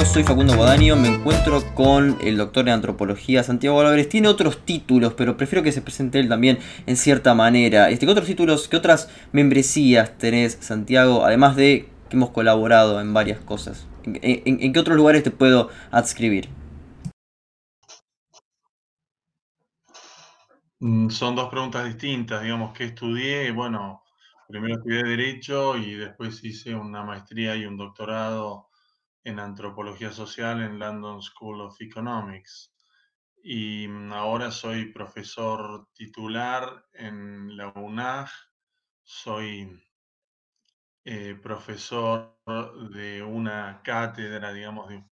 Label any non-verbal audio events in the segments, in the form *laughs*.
soy Facundo Guadaño, me encuentro con el doctor en antropología Santiago Álvarez. Tiene otros títulos, pero prefiero que se presente él también en cierta manera. Este, ¿Qué otros títulos, qué otras membresías tenés, Santiago? Además de que hemos colaborado en varias cosas. ¿En, qué otros lugares te puedo adscribir? Mm, son dos preguntas distintas, digamos, que estudié, bueno, primero estudié Derecho y después hice una maestría y un doctorado en antropología social en London School of Economics. Y mm, ahora soy profesor titular en la UNAG, soy eh, profesor de una cátedra, digamos, de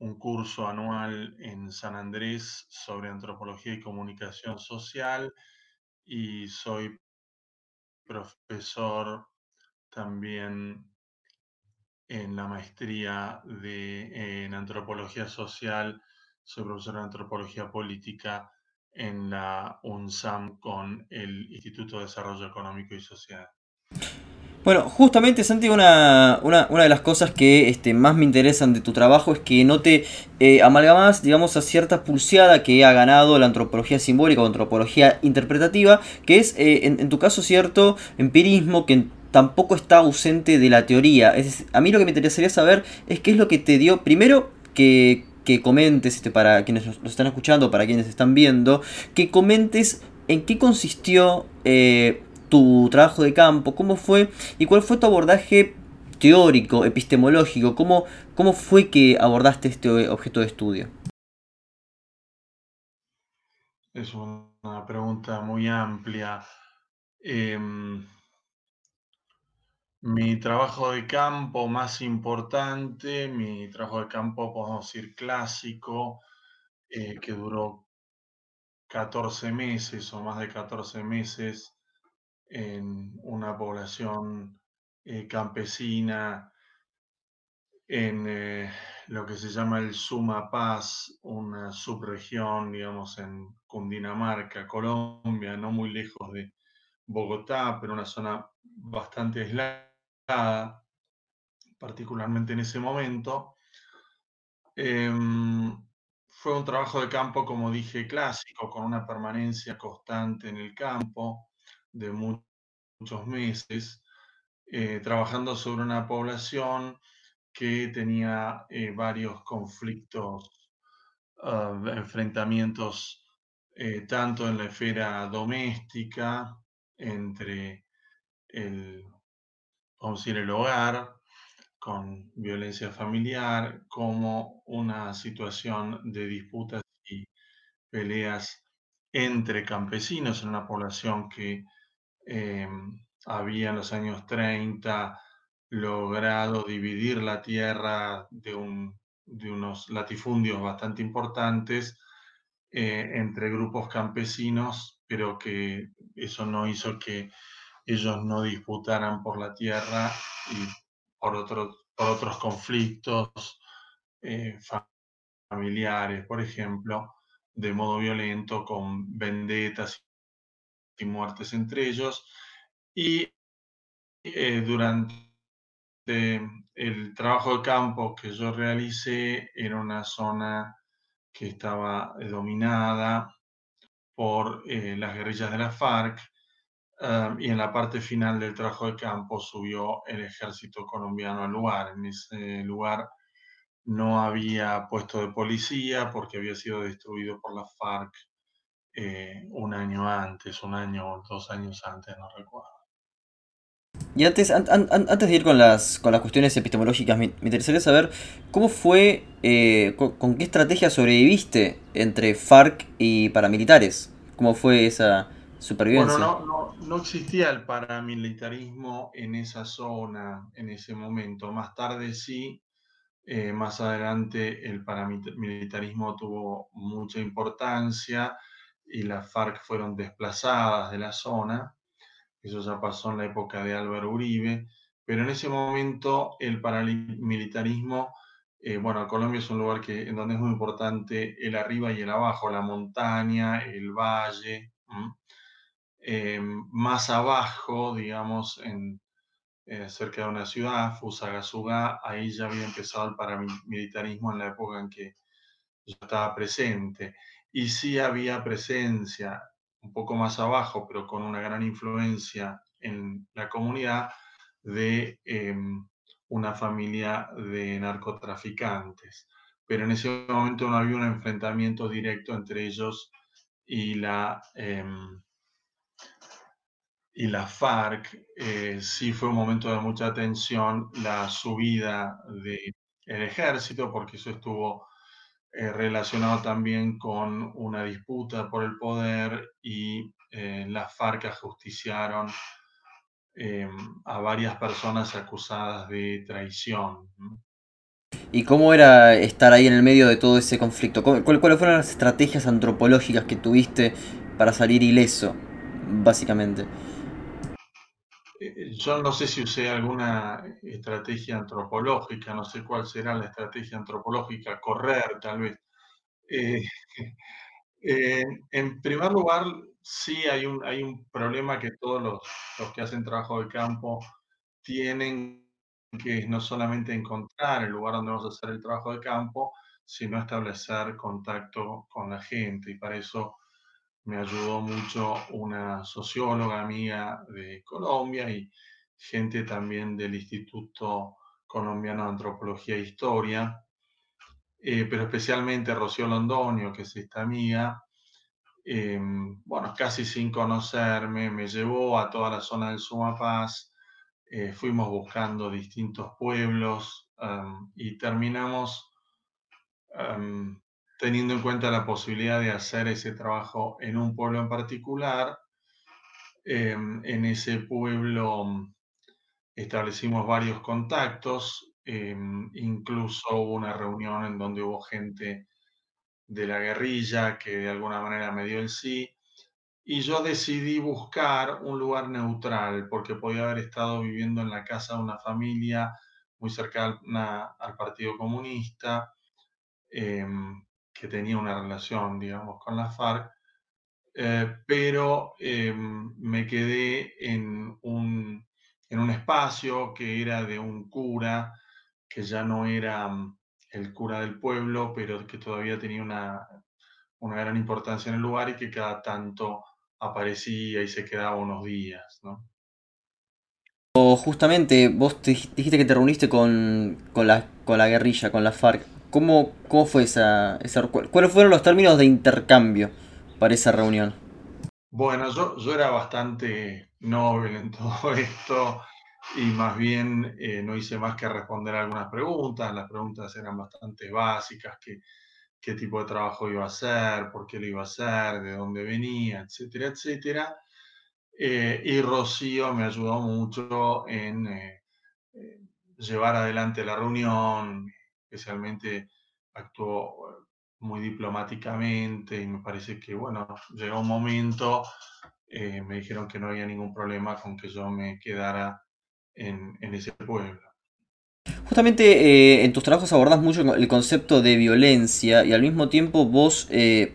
un curso anual en San Andrés sobre antropología y comunicación social y soy profesor también en la maestría de, en antropología social, soy profesor de antropología política en la UNSAM con el Instituto de Desarrollo Económico y Social. Bueno, justamente Santi, una, una, una, de las cosas que este, más me interesan de tu trabajo es que no te eh, amalgamas, digamos, a cierta pulseada que ha ganado la antropología simbólica o antropología interpretativa, que es, eh, en, tu caso, cierto empirismo que tampoco está ausente de la teoría. Es, a mí lo que me interesaría saber es qué es lo que te dio, primero, que, que comentes, este, para quienes nos están escuchando, para quienes están viendo, que comentes en qué consistió... Eh, tu trabajo de campo, cómo fue y cuál fue tu abordaje teórico, epistemológico, cómo, cómo fue que abordaste este objeto de estudio. Es una pregunta muy amplia. Em, mi trabajo de campo más importante, mi trabajo de campo, podemos decir, clásico, eh, que duró 14 meses o más de 14 meses, en una población eh, campesina en eh, lo que se llama el Sumapaz, una subregión, digamos, en Cundinamarca, Colombia, no muy lejos de Bogotá, pero una zona bastante aislada, particularmente en ese momento. Em, fue un trabajo de campo, como dije, clásico, con una permanencia constante en el campo de muchos meses, eh, trabajando sobre una población que tenía eh, varios conflictos, ah, enfrentamientos eh, tanto en la esfera doméstica, entre el, decir, el hogar, con violencia familiar, como una situación de disputas y peleas entre campesinos en una población que Em, había en los años 30 logrado dividir la tierra de, unos latifundios bastante importantes eh, entre grupos campesinos, pero que eso no hizo que ellos no disputaran por la tierra y por, por otros conflictos eh, familiares, por ejemplo, de modo violento, con vendetas y muertes entre ellos. Y eh, durante el trabajo de campo que yo realicé en una zona que estaba dominada por eh, las guerrillas de la FARC y en la parte final del trabajo de campo subió el ejército colombiano al lugar. En ese lugar no había puesto de policía porque había sido destruido por la FARC eh, un año antes, un año o dos años antes, no recuerdo. Y antes, antes de ir con las, con las cuestiones epistemológicas, me, interesaría saber cómo fue, eh, con, qué estrategia sobreviviste entre FARC y paramilitares. ¿Cómo fue esa Bueno, no, no, existía el paramilitarismo en esa zona, en ese momento. Más tarde sí, eh, más adelante el paramilitarismo tuvo mucha importancia y las FARC fueron desplazadas de la zona. Eso ya pasó en la época de Álvaro Uribe, pero en ese momento el paramilitarismo, eh, bueno, Colombia es un lugar que, en donde es muy importante el arriba y el abajo, la montaña, el valle. Eh, más abajo, digamos, en, eh, cerca de una ciudad, Fusagasugá, ahí ya había empezado el paramilitarismo en la época en que yo estaba presente. Y sí había presencia un poco más abajo, pero con una gran influencia en la comunidad de em, una familia de narcotraficantes. Pero en ese momento no había un enfrentamiento directo entre ellos y la, em, y la FARC. Eh, sí fue un momento de mucha tensión la subida del ejército, porque eso estuvo eh, relacionado también con una disputa por el poder y eh, las FARC ajusticiaron a varias personas acusadas de traición. ¿Y cómo era estar ahí en el medio de todo ese conflicto? ¿Cuáles fueron las estrategias antropológicas que tuviste para salir ileso, básicamente? Eh, yo no sé si usé alguna estrategia antropológica, no sé cuál será la estrategia antropológica, correr tal vez. Eh, *laughs* eh, en primer lugar, sí hay un, hay un problema que todos los, los que hacen trabajo de campo tienen, que no solamente encontrar el lugar donde vamos a hacer el trabajo de campo, sino establecer contacto con la gente. Y para eso me ayudó mucho una socióloga mía de Colombia y gente también del Instituto Colombiano de Antropología e Historia, eh, pero especialmente Rocío Londonio, que es esta amiga, em, bueno, casi sin conocerme, me llevó a toda la zona del Sumapaz, eh, fuimos buscando distintos pueblos y terminamos teniendo en cuenta la posibilidad de hacer ese trabajo en un pueblo en particular. Em, en ese pueblo mm, establecimos varios contactos, em, incluso hubo una reunión en donde hubo gente de la guerrilla que de alguna manera me dio el sí, y yo decidí buscar un lugar neutral, porque podía haber estado viviendo en la casa de una familia muy cercana al Partido Comunista, em, que tenía una relación, digamos, con la FARC, eh, pero em, me quedé en un, en un espacio que era de un cura, que ya no era mm, el cura del pueblo, pero que todavía tenía una, una gran importancia en el lugar y que cada tanto aparecía y se quedaba unos días, ¿no? Justamente, vos dijiste que te reuniste con, con, la, con la guerrilla, con la FARC. ¿Cómo, cómo fue esa, ¿Cuáles fueron los términos de intercambio para esa reunión? Bueno, yo, yo era bastante noble en *laughs* todo esto y más bien eh, no hice más que responder algunas preguntas. Las preguntas eran bastante básicas, que, qué tipo de trabajo iba a hacer, por qué lo iba a hacer, de dónde venía, etcétera, etcétera. Eh, y Rocío me ayudó mucho en eh, llevar adelante la reunión, especialmente actuó eh, muy diplomáticamente y me parece que, bueno, llegó un momento, eh, me dijeron que no había ningún problema con que yo me quedara en, ese pueblo. Justamente eh, en tus trabajos abordas mucho el concepto de violencia y al mismo tiempo vos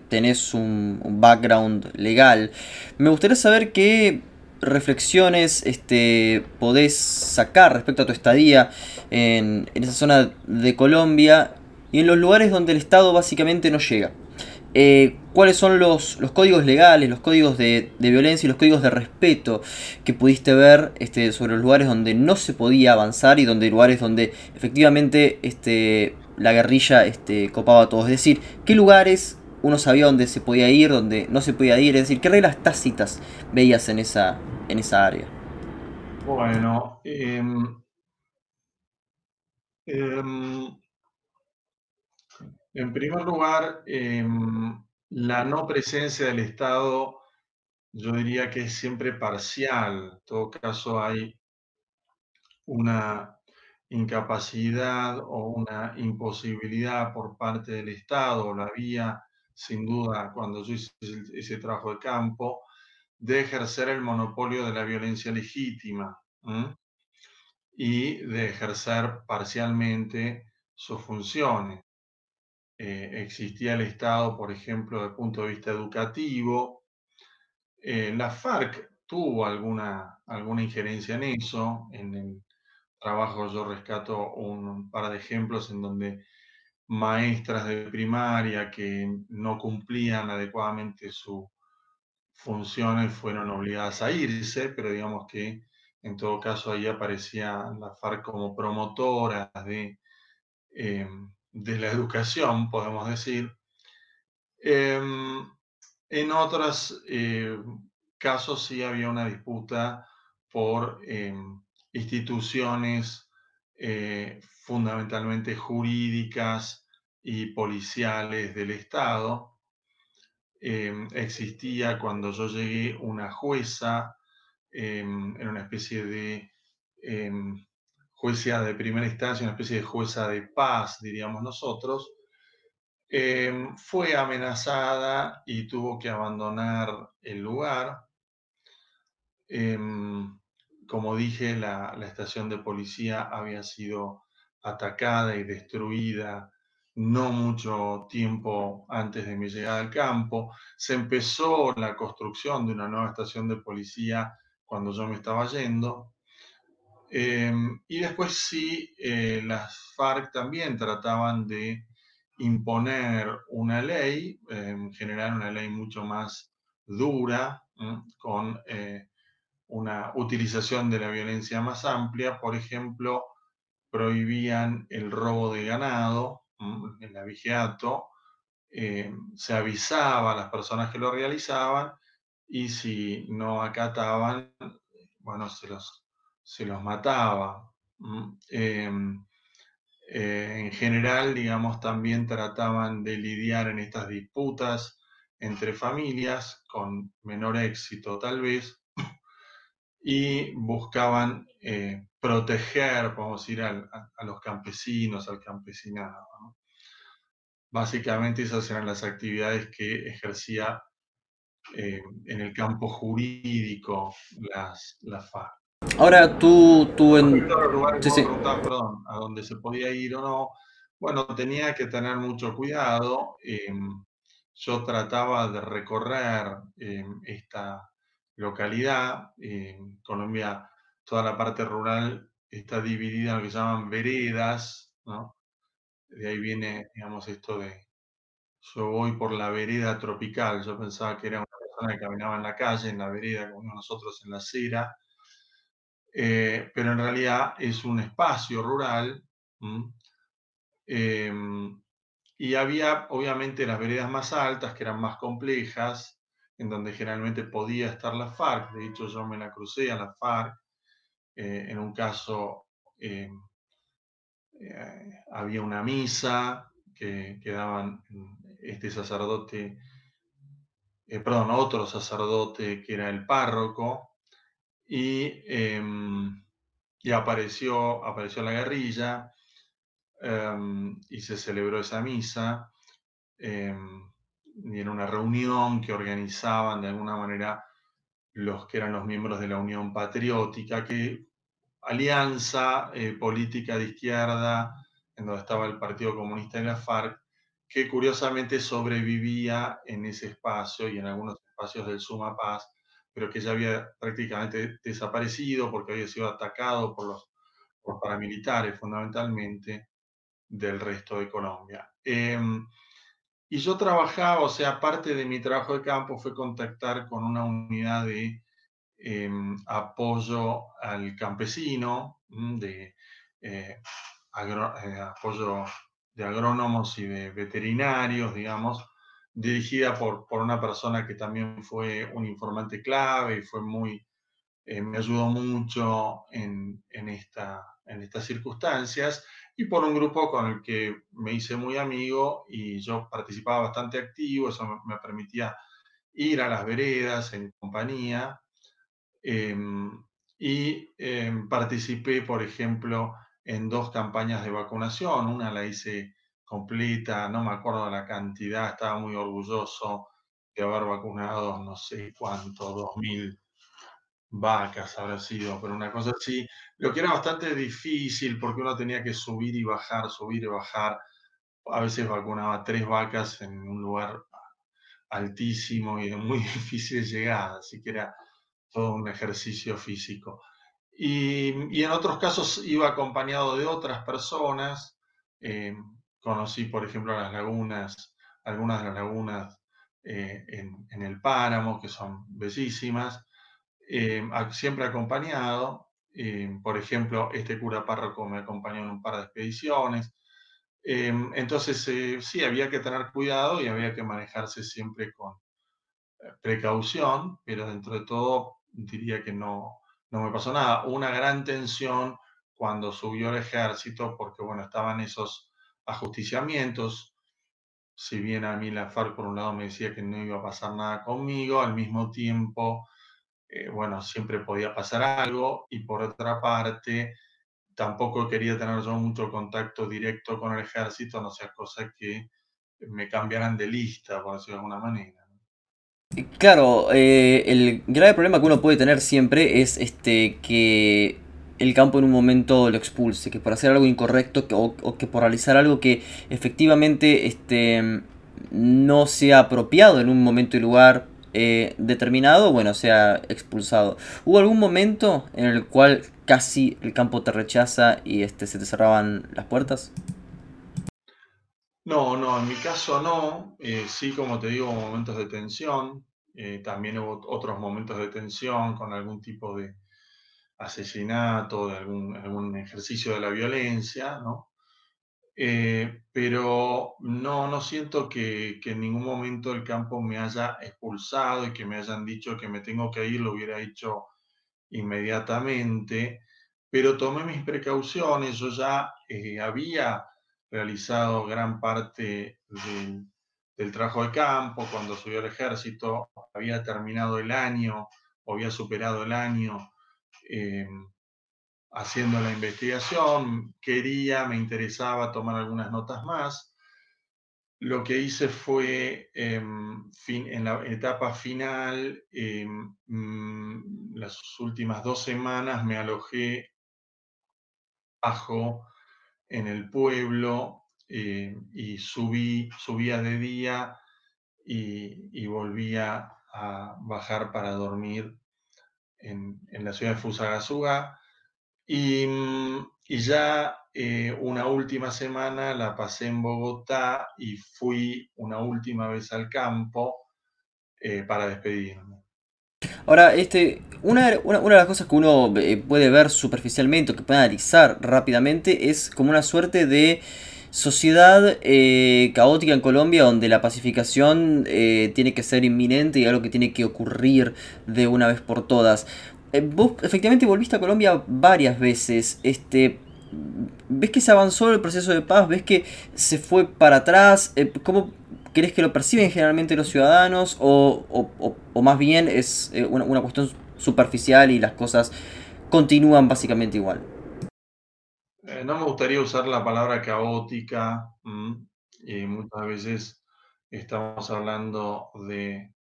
tenés un, background legal. Me gustaría saber qué reflexiones este, podés sacar respecto a tu estadía en, esa zona de Colombia y en los lugares donde el Estado básicamente no llega. Eh, ¿Cuáles son los, códigos legales, los códigos de, violencia y los códigos de respeto que pudiste ver este, sobre los lugares donde no se podía avanzar y donde lugares donde efectivamente este, la guerrilla este, copaba a todos? Es decir, ¿qué lugares uno sabía dónde se podía ir, dónde no se podía ir? Es decir, ¿qué reglas tácitas veías en esa, en esa área? Bueno, em, em, en primer lugar, em, la no presencia del Estado, yo diría que es siempre parcial. En todo caso, hay una incapacidad o una imposibilidad por parte del Estado, la vía sin duda, cuando yo hice ese trabajo de campo, de ejercer el monopolio de la violencia legítima y de ejercer parcialmente sus funciones. Eh, existía el Estado, por ejemplo, desde el punto de vista educativo. Eh, la FARC tuvo alguna, alguna injerencia en eso, en el trabajo yo rescato un par de ejemplos en donde maestras de primaria que no cumplían adecuadamente sus funciones fueron obligadas a irse, pero digamos que en todo caso ahí aparecía la FARC como promotora de, eh, de la educación, podemos decir. Em, en otros eh, casos sí había una disputa por em, instituciones eh, fundamentalmente jurídicas y policiales del Estado. Em, existía cuando yo llegué una jueza, en una especie de jueza de primera instancia, una especie de jueza de paz, diríamos nosotros, Em, fue amenazada y tuvo que abandonar el lugar. Em, como dije, la, estación de policía había sido atacada y destruida no mucho tiempo antes de mi llegada al campo. Se empezó la construcción de una nueva estación de policía cuando yo me estaba yendo. Em, y después sí, eh, las FARC también trataban de imponer una ley, en general una ley mucho más dura, con eh, una utilización de la violencia más amplia. Por ejemplo, prohibían el robo de ganado, el avigeato, eh, se avisaba a las personas que lo realizaban y si no acataban, bueno, se los, se los mataba. Eh, en general, digamos, también trataban de lidiar en estas disputas entre familias, con menor éxito tal vez, *clears throat* y buscaban eh, proteger, podemos decir, a, los campesinos, al campesinado. Básicamente esas eran las actividades que ejercía eh, en el campo jurídico las, las FARC. Ahora tú, tú en... perdón, a dónde se podía ir o no. Bueno, tenía que tener mucho cuidado. Em, yo trataba de recorrer em, esta localidad. En Colombia, toda la parte rural está dividida en lo que llaman veredas, ¿no? De ahí viene, digamos, esto de yo voy por la vereda tropical. Yo pensaba que era una persona que caminaba en la calle, en la vereda, como nosotros en la acera eh, pero en realidad es un espacio rural. Em, y había obviamente las veredas más altas, que eran más complejas, en donde generalmente podía estar la FARC. De hecho, yo me la crucé a la FARC. Eh, en un caso eh, había una misa que, que daban este sacerdote, perdón, otro sacerdote que era el párroco, Em, y, apareció, apareció la guerrilla em, y se celebró esa misa. Em, y en una reunión que organizaban de alguna manera los que eran los miembros de la Unión Patriótica, que alianza eh, política de izquierda, en donde estaba el Partido Comunista y la FARC, que curiosamente sobrevivía en ese espacio y en algunos espacios del Suma Paz, pero que ya había prácticamente desaparecido porque había sido atacado por los, paramilitares fundamentalmente del resto de Colombia. Em, y yo trabajaba, o sea, parte de mi trabajo de campo fue contactar con una unidad de em, apoyo al campesino, de eh, eh, apoyo de agrónomos y de veterinarios, digamos, dirigida por, por una persona que también fue un informante clave y fue muy, eh, me ayudó mucho en, en, esta, en estas circunstancias, y por un grupo con el que me hice muy amigo y yo participaba bastante activo, eso me, permitía ir a las veredas en compañía. Em, y em, participé, por ejemplo, en dos campañas de vacunación. Una la hice completa, no me acuerdo la cantidad, estaba muy orgulloso de haber vacunado no sé cuánto, dos mil vacas habrá sido, pero una cosa así, lo que era bastante difícil porque uno tenía que subir y bajar, subir y bajar, a veces vacunaba tres vacas en un lugar altísimo y de muy *laughs* difícil llegada, así que era todo un ejercicio físico. Y, en otros casos iba acompañado de otras personas. Eh, conocí, por ejemplo, las lagunas, algunas de las lagunas eh, en, el páramo, que son bellísimas, eh, siempre acompañado. por ejemplo, este cura párroco me acompañó en un par de expediciones. entonces, sí, había que tener cuidado y había que manejarse siempre con precaución, pero dentro de todo diría que no, no me pasó nada. Una gran tensión cuando subió el ejército, porque bueno, estaban esos ajusticiamientos. Si bien a mí la FARC por un lado me decía que no iba a pasar nada conmigo, al mismo tiempo, eh, bueno, siempre podía pasar algo y por otra parte, tampoco quería tener yo mucho contacto directo con el ejército, no sea cosa que me cambiaran de lista, por decirlo de alguna manera. Claro, eh, el grave problema que uno puede tener siempre es este que el campo en un momento lo expulse, que por hacer algo incorrecto o, que por realizar algo que efectivamente este, no sea apropiado en un momento y lugar eh, determinado, bueno, sea expulsado. ¿Hubo algún momento en el cual casi el campo te rechaza y este, se te cerraban las puertas? No, no, en mi caso no. Eh, sí, como te digo, momentos de tensión. Eh, también hubo otros momentos de tensión con algún tipo de asesinato, de algún, ejercicio de la violencia, ¿no? Eh, pero no, no siento que, que, en ningún momento el campo me haya expulsado y que me hayan dicho que me tengo que ir, lo hubiera hecho inmediatamente, pero tomé mis precauciones, yo ya había realizado gran parte del, trabajo de campo, cuando subió al ejército, había terminado el año o había superado el año eh, haciendo la investigación, quería, me interesaba tomar algunas notas más. Lo que hice fue, em, en la etapa final, em, mm, las últimas dos semanas me alojé bajo en el pueblo eh, y subí, subía de día y, volvía a bajar para dormir en, la ciudad de Fusagasugá. Y, y ya eh, una última semana la pasé en Bogotá y fui una última vez al campo eh, para despedirme. Ahora, este, una, de las cosas que uno eh, puede ver superficialmente o que puede analizar rápidamente es como una suerte de sociedad eh, caótica en Colombia donde la pacificación eh, tiene que ser inminente y algo que tiene que ocurrir de una vez por todas. vos efectivamente volviste a Colombia varias veces. Este, ¿Ves que se avanzó el proceso de paz? ¿Ves que se fue para atrás? ¿Cómo ¿Crees que lo perciben generalmente los ciudadanos o, más bien es eh, una, cuestión superficial y las cosas continúan básicamente igual? Eh, no me gustaría usar la palabra caótica y muchas veces estamos hablando de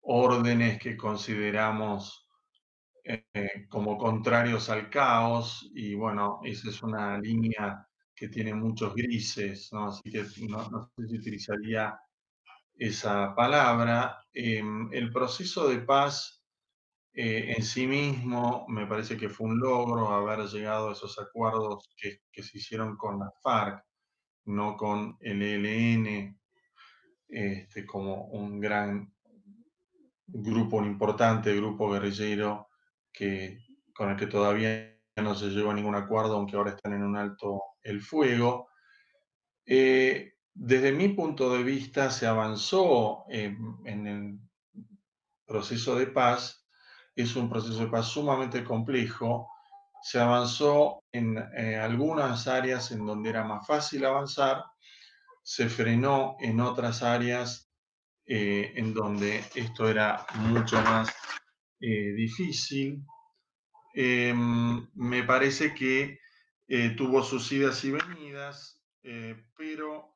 órdenes que consideramos eh, como contrarios al caos y bueno, esa es una línea que tiene muchos grises, ¿no? así que no, no sé si utilizaría esa palabra. Em, el proceso de paz eh, en sí mismo me parece que fue un logro haber llegado a esos acuerdos que, se hicieron con la FARC, no con el ELN, este, como un gran grupo, un importante grupo guerrillero que, con el que todavía no se llegó a ningún acuerdo, aunque ahora están en un alto el fuego. Eh, desde mi punto de vista, se avanzó en el proceso de paz. Es un proceso de paz sumamente complejo. Se avanzó en eh, algunas áreas en donde era más fácil avanzar. Se frenó en otras áreas eh, en donde esto era mucho más eh, difícil. Em, me parece que tuvo sus idas y venidas, pero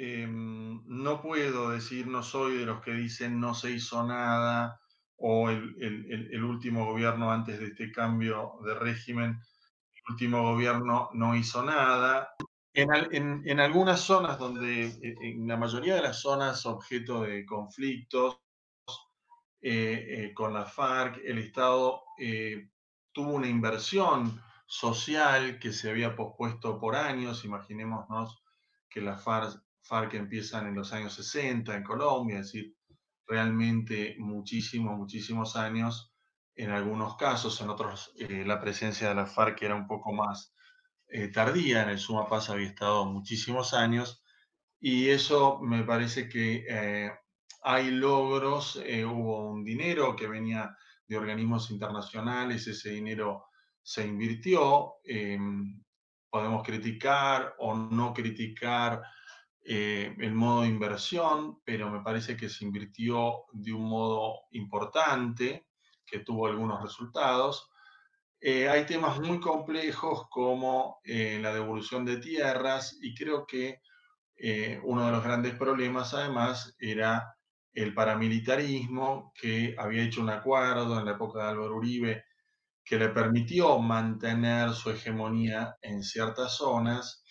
Em, no puedo decir, no soy de los que dicen no se hizo nada o el, último gobierno antes de este cambio de régimen, el último gobierno no hizo nada. En, algunas zonas donde, e, en la mayoría de las zonas objeto de conflictos eh, eh, con la FARC, el Estado eh, tuvo una inversión social que se había pospuesto por años. Imaginémonos que las FARC, FARC empiezan en los años 60 en Colombia, es decir, realmente muchísimos, muchísimos años. En algunos casos, en otros, eh, la presencia de la FARC era un poco más eh, tardía. En el Sumapaz había estado muchísimos años. Y eso me parece que eh, hay logros. hubo un dinero que venía de organismos internacionales, ese dinero se invirtió. Em, podemos criticar o no criticar eh, el modo de inversión, pero me parece que se invirtió de un modo importante, que tuvo algunos resultados. Eh, hay temas muy complejos como eh, la devolución de tierras y creo que uno de los grandes problemas además era el paramilitarismo que había hecho un acuerdo en la época de Álvaro Uribe que le permitió mantener su hegemonía en ciertas zonas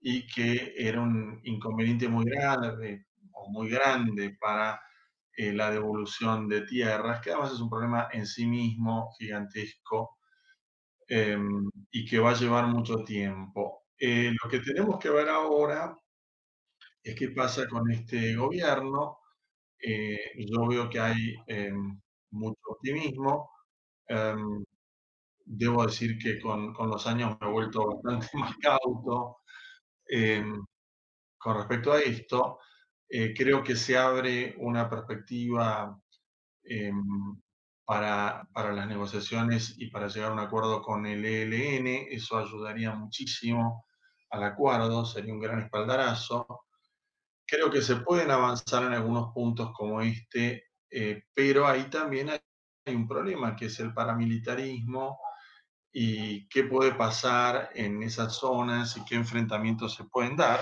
y que era un inconveniente muy grande o muy grande para eh, la devolución de tierras, que además es un problema en sí mismo gigantesco em, y que va a llevar mucho tiempo. Eh, lo que tenemos que ver ahora es qué pasa con este gobierno. Eh, yo veo que hay em, mucho optimismo. Em, debo decir que con, con, los años me he vuelto bastante *laughs* más cauto. Em, con respecto a esto, eh, creo que se abre una perspectiva em, para, para, las negociaciones y para llegar a un acuerdo con el ELN. Eso ayudaría muchísimo al acuerdo, sería un gran espaldarazo. Creo que se pueden avanzar en algunos puntos como este, eh, pero ahí también hay, hay un problema, que es el paramilitarismo y qué puede pasar en esas zonas y qué enfrentamientos se pueden dar.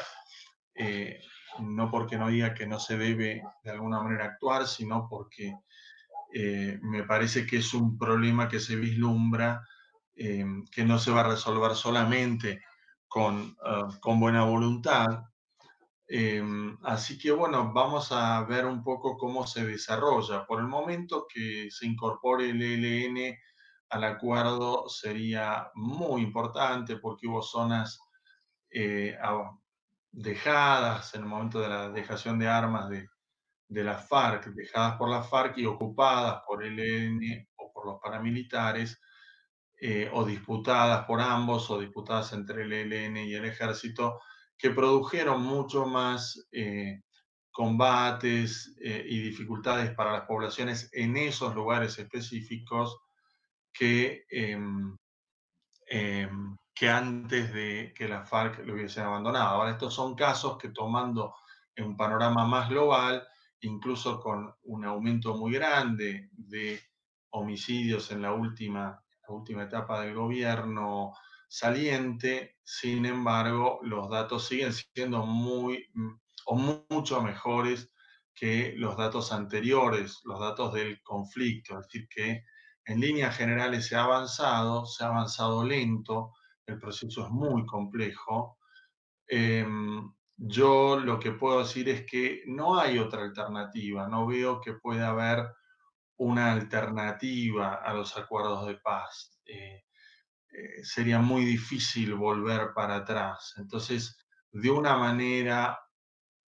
Eh, no porque no diga que no se debe de alguna manera actuar, sino porque eh, me parece que es un problema que se vislumbra, eh, que no se va a resolver solamente con, ah, con buena voluntad. así que bueno, vamos a ver un poco cómo se desarrolla. Por el momento que se incorpore el ELN al acuerdo sería muy importante porque hubo zonas eh, dejadas en el momento de la dejación de armas de, de la FARC, dejadas por la FARC y ocupadas por el ELN o por los paramilitares, eh, o disputadas por ambos, o disputadas entre el ELN y el ejército, que produjeron mucho más eh, combates y dificultades para las poblaciones en esos lugares específicos que, em, em, que antes de que la FARC lo hubiesen abandonado. Ahora, estos son casos que tomando un panorama más global, incluso con un aumento muy grande de homicidios en la última, la última etapa del gobierno saliente, sin embargo, los datos siguen siendo muy o mucho mejores que los datos anteriores, los datos del conflicto, es decir, que en líneas generales se ha avanzado, se ha avanzado lento, el proceso es muy complejo. Em, yo lo que puedo decir es que no hay otra alternativa, no veo que pueda haber una alternativa a los acuerdos de paz. Eh, eh, sería muy difícil volver para atrás. Entonces, de una manera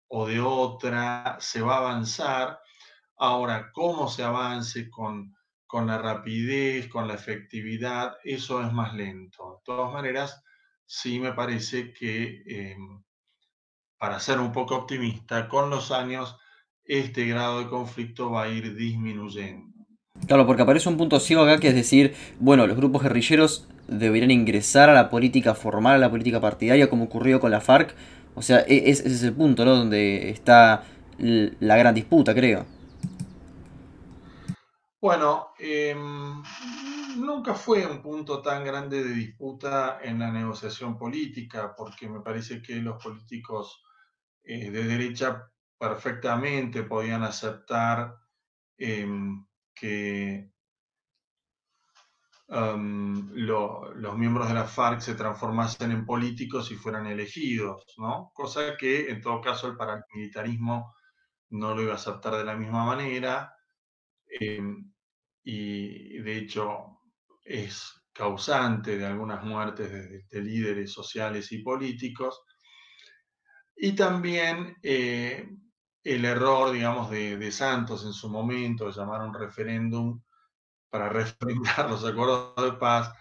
o de otra se va a avanzar. Ahora, ¿cómo se avance con con la rapidez, con la efectividad, eso es más lento. De todas maneras, sí me parece que, em, para ser un poco optimista, con los años este grado de conflicto va a ir disminuyendo. Claro, porque aparece un punto ciego acá que es decir, bueno, los grupos guerrilleros deberían ingresar a la política formal, a la política partidaria, como ocurrió con la FARC. O sea, e-, ese es el punto, ¿no? Donde está la gran disputa, creo. Bueno, em, nunca fue un punto tan grande de disputa en la negociación política, porque me parece que los políticos eh, de derecha perfectamente podían aceptar em, que em, los miembros de la FARC se transformasen en políticos y fueran elegidos, ¿no? Cosa que en todo caso el paramilitarismo no lo iba a aceptar de la misma manera Em, y de hecho es causante de algunas muertes de, líderes sociales y políticos. Y también eh, el error, digamos, de, Santos en su momento, de llamar un referéndum para refrendar los acuerdos de paz,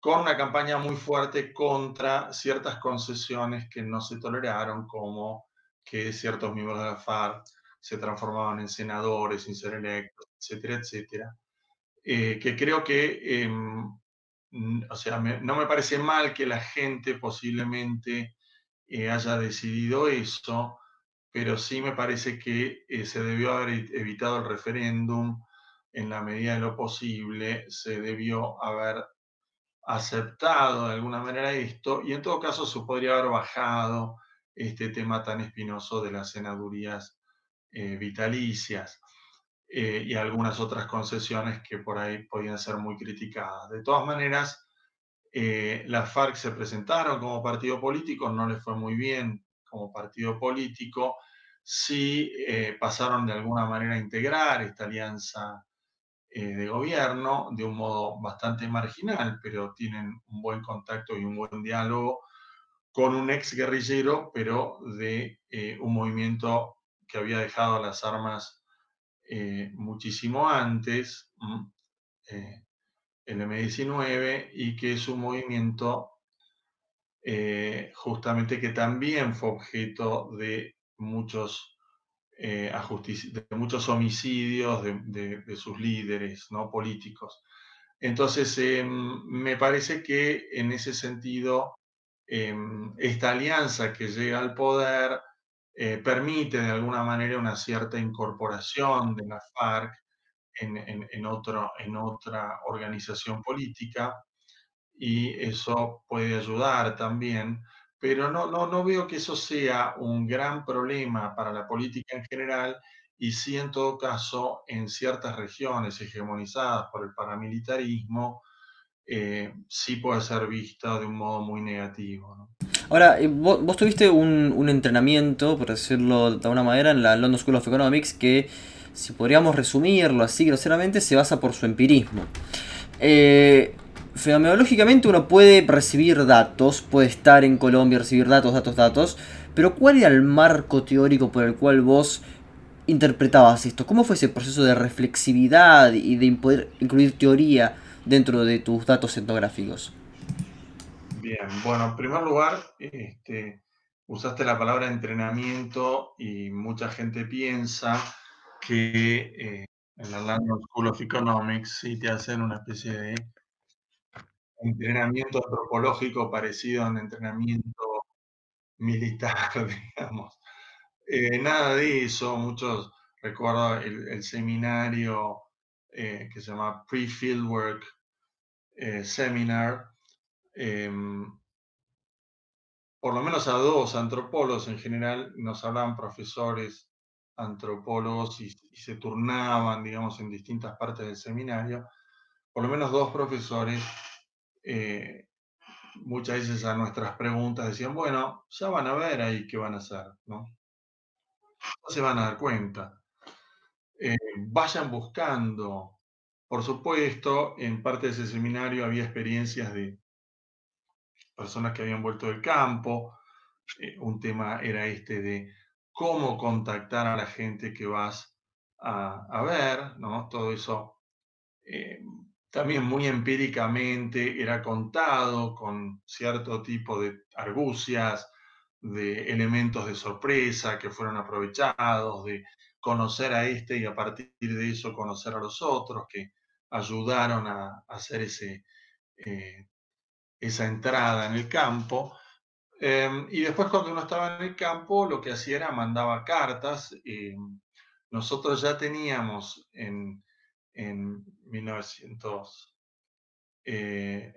con una campaña muy fuerte contra ciertas concesiones que no se toleraron, como que ciertos miembros de la FARC se transformaban en senadores sin ser electos, etcétera, etcétera. Eh, que creo que, em, o sea, no me parece mal que la gente posiblemente eh, haya decidido eso, pero sí me parece que eh, se debió haber e-, evitado el referéndum en la medida de lo posible, se debió haber aceptado de alguna manera esto y en todo caso se podría haber bajado este tema tan espinoso de las senadurías vitalicias eh, y algunas otras concesiones que por ahí podían ser muy criticadas. De todas maneras, eh, las FARC se presentaron como partido político, no les fue muy bien como partido político, sí pasaron de alguna manera a integrar esta alianza de gobierno de un modo bastante marginal, pero tienen un buen contacto y un buen diálogo con un ex guerrillero, pero de eh, un movimiento que había dejado las armas eh, muchísimo antes, eh, el M19, y que es un movimiento justamente que también fue objeto de muchos, de muchos homicidios de, de, sus líderes ¿no? políticos. Entonces, me parece que en ese sentido Em, esta alianza que llega al poder eh, permite de alguna manera una cierta incorporación de la FARC en, otro, en otra organización política y eso puede ayudar también, pero no, no, no veo que eso sea un gran problema para la política en general y sí en todo caso en ciertas regiones hegemonizadas por el paramilitarismo, eh, sí puede ser vista de un modo muy negativo. Ahora, eh, vos, tuviste un, entrenamiento, por decirlo de alguna manera, en la London School of Economics que, si podríamos resumirlo así groseramente, se basa por su empirismo. Eh, fenomenológicamente uno puede recibir datos, puede estar en Colombia, recibir datos, datos, datos, pero ¿cuál era el marco teórico por el cual vos interpretabas esto? ¿Cómo fue ese proceso de reflexividad y de poder incluir teoría dentro de tus datos etnográficos? Bien, bueno, en primer lugar, este, usaste la palabra entrenamiento y mucha gente piensa que eh, en la London School of Economics sí te hacen una especie de entrenamiento antropológico parecido a un entrenamiento militar, *laughs* digamos. Eh, nada de eso, muchos, recuerdo el seminario eh, que se llama Pre-Fieldwork eh, Seminar. Em, por lo menos a dos antropólogos en general nos hablaban profesores antropólogos y, se turnaban, digamos, en distintas partes del seminario. Por lo menos dos profesores, eh, muchas veces a nuestras preguntas decían, bueno, ya van a ver ahí qué van a hacer, ¿no? No se van a dar cuenta. Vayan buscando. Por supuesto, en parte de ese seminario había experiencias de personas que habían vuelto del campo. Eh, un tema era este de cómo contactar a la gente que vas a, ver, ¿no? Todo eso eh, también muy empíricamente era contado con cierto tipo de argucias, de elementos de sorpresa que fueron aprovechados, de conocer a este y a partir de eso conocer a los otros que ayudaron a, hacer ese, eh, esa entrada en el campo. Em, y después cuando uno estaba en el campo, lo que hacía era mandaba cartas. nosotros ya teníamos en, en 1994-95 eh,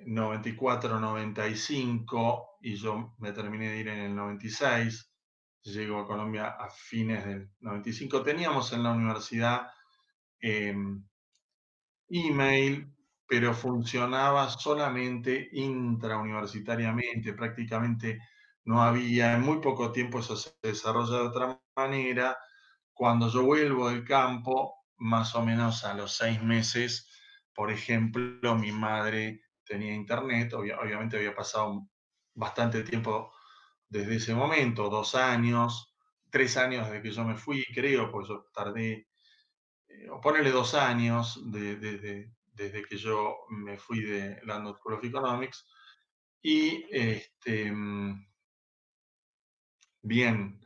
y yo me terminé de ir en el 96, llegó a Colombia a fines del 95. Teníamos en la universidad em, email, pero funcionaba solamente intrauniversitariamente, prácticamente no había, en muy poco tiempo eso se desarrolla de otra manera. Cuando yo vuelvo del campo, más o menos a los seis meses, por ejemplo, mi madre tenía internet, obviamente había pasado bastante tiempo desde ese momento, dos años, tres años desde que yo me fui, creo, pues yo tardé, eh, o ponerle dos años desde que yo me fui de School of Economics. Y este, mm, bien,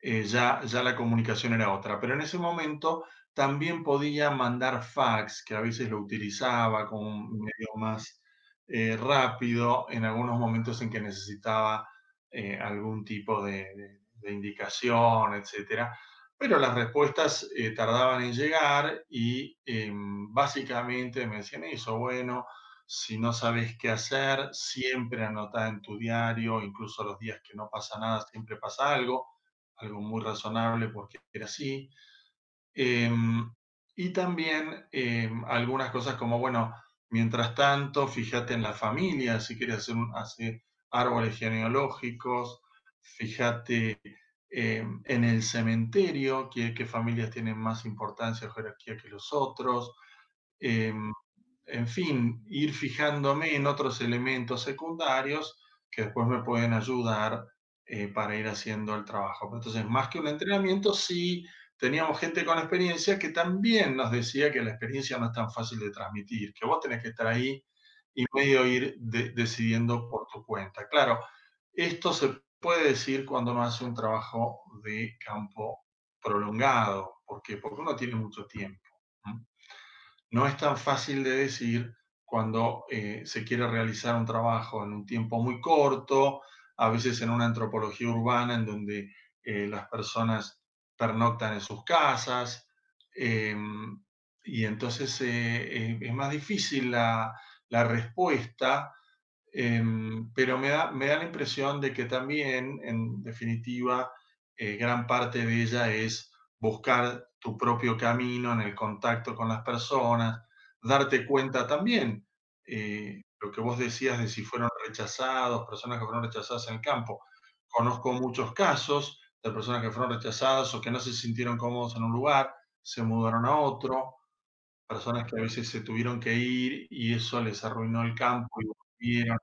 eh, ya, ya la comunicación era otra, pero en ese momento también podía mandar fax, que a veces lo utilizaba como medio más eh, rápido en algunos momentos en que necesitaba eh, algún tipo de, indicación, etc. Pero las respuestas eh, tardaban en llegar y em, básicamente me decían eso, bueno, si no sabes qué hacer, siempre anota en tu diario, incluso los días que no pasa nada, siempre pasa algo, algo muy razonable porque era así. Em, y también em, algunas cosas como, bueno, mientras tanto, fíjate en la familia, si quieres hacer, hacer árboles genealógicos, fíjate em, en el cementerio, qué, familias tienen más importancia o jerarquía que los otros. en fin, ir fijándome en otros elementos secundarios que después me pueden ayudar eh, para ir haciendo el trabajo. Entonces, más que un entrenamiento, sí teníamos gente con experiencia que también nos decía que la experiencia no es tan fácil de transmitir, que vos tenés que estar ahí y medio ir decidiendo por tu cuenta. Claro, esto se puede decir cuando uno hace un trabajo de campo prolongado. ¿Por qué? Porque uno tiene mucho tiempo. No es tan fácil de decir cuando eh, se quiere realizar un trabajo en un tiempo muy corto, a veces en una antropología urbana en donde eh, las personas pernoctan en sus casas, em, y entonces eh, es más difícil la, respuesta, em, pero me da, me da la impresión de que también, en definitiva, eh, gran parte de ella es buscar tu propio camino en el contacto con las personas, darte cuenta también, lo que vos decías de si fueron rechazados, personas que fueron rechazadas en el campo. Conozco muchos casos de personas que fueron rechazadas o que no se sintieron cómodos en un lugar, se mudaron a otro, personas que a veces se tuvieron que ir y eso les arruinó el campo y volvieron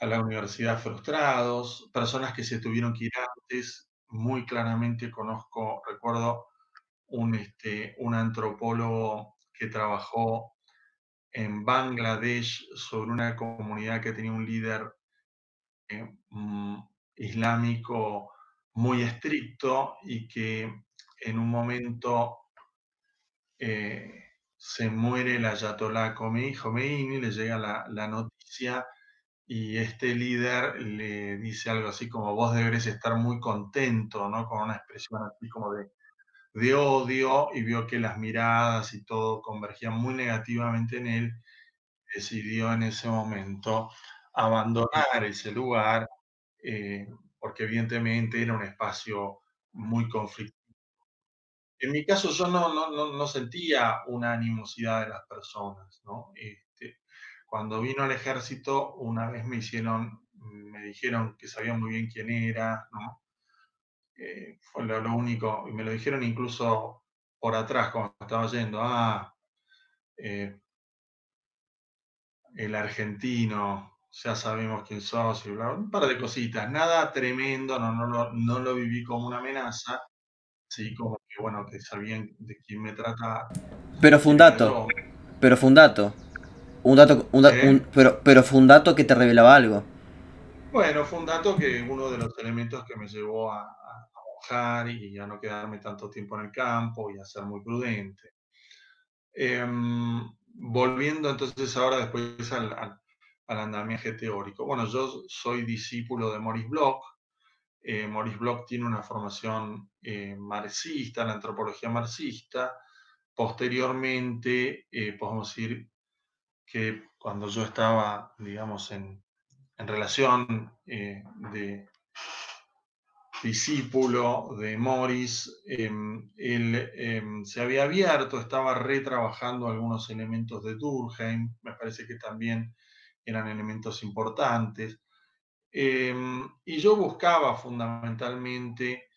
a, la universidad frustrados, personas que se tuvieron que ir antes, muy claramente conozco, recuerdo un, este, un antropólogo que trabajó en Bangladesh sobre una comunidad que tenía un líder eh, mm, islámico muy estricto y que en un momento eh, se muere el ayatolá Khomeini, le llega la, noticia y este líder le dice algo así como vos deberes estar muy contento, ¿no? Con una expresión así como de, de odio y vio que las miradas y todo convergían muy negativamente en él, decidió en ese momento abandonar ese lugar eh, porque evidentemente era un espacio muy conflictivo. En mi caso yo no, no, no, sentía una animosidad de las personas, ¿no? Este, cuando vino al ejército, una vez me hicieron, me dijeron que sabían muy bien quién era, ¿no? Eh, fue lo, único, y me lo dijeron incluso por atrás cuando estaba yendo, ah, eh, el argentino, ya sabemos quién sos y bla, un par de cositas, nada tremendo, no, no, no, lo viví como una amenaza, sí, como que bueno, que sabían de quién me trataba. Pero fue un dato, pero fue un dato, un dato, un, pero, pero fue un dato que te revelaba algo. Bueno, fue un dato que uno de los elementos que me llevó a, a, y a no quedarme tanto tiempo en el campo y a ser muy prudente. Em, volviendo entonces ahora después al al andamiaje teórico. Bueno, yo soy discípulo de Maurice Bloch. Eh, Maurice Bloch tiene una formación eh, marxista, la antropología marxista. Posteriormente, eh, podemos decir que cuando yo estaba, digamos, en, relación de discípulo de Morris, em, él em, se había abierto, estaba retrabajando algunos elementos de Durkheim, me parece que también eran elementos importantes. Em, y yo buscaba fundamentalmente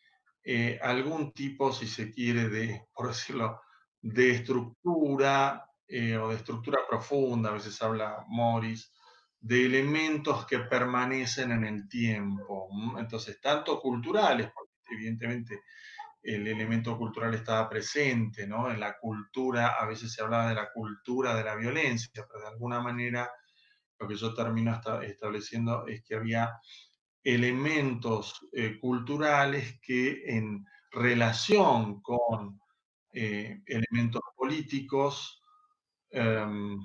eh, algún tipo, si se quiere, de, *laughs* por decirlo, de estructura eh, o de estructura profunda, a veces habla Morris, de elementos que permanecen en el tiempo. Entonces, tanto culturales, porque evidentemente el elemento cultural estaba presente, ¿no? En la cultura, a veces se hablaba de la cultura de la violencia, pero de alguna manera lo que yo termino estableciendo es que había elementos eh, culturales que en relación con eh, elementos políticos em,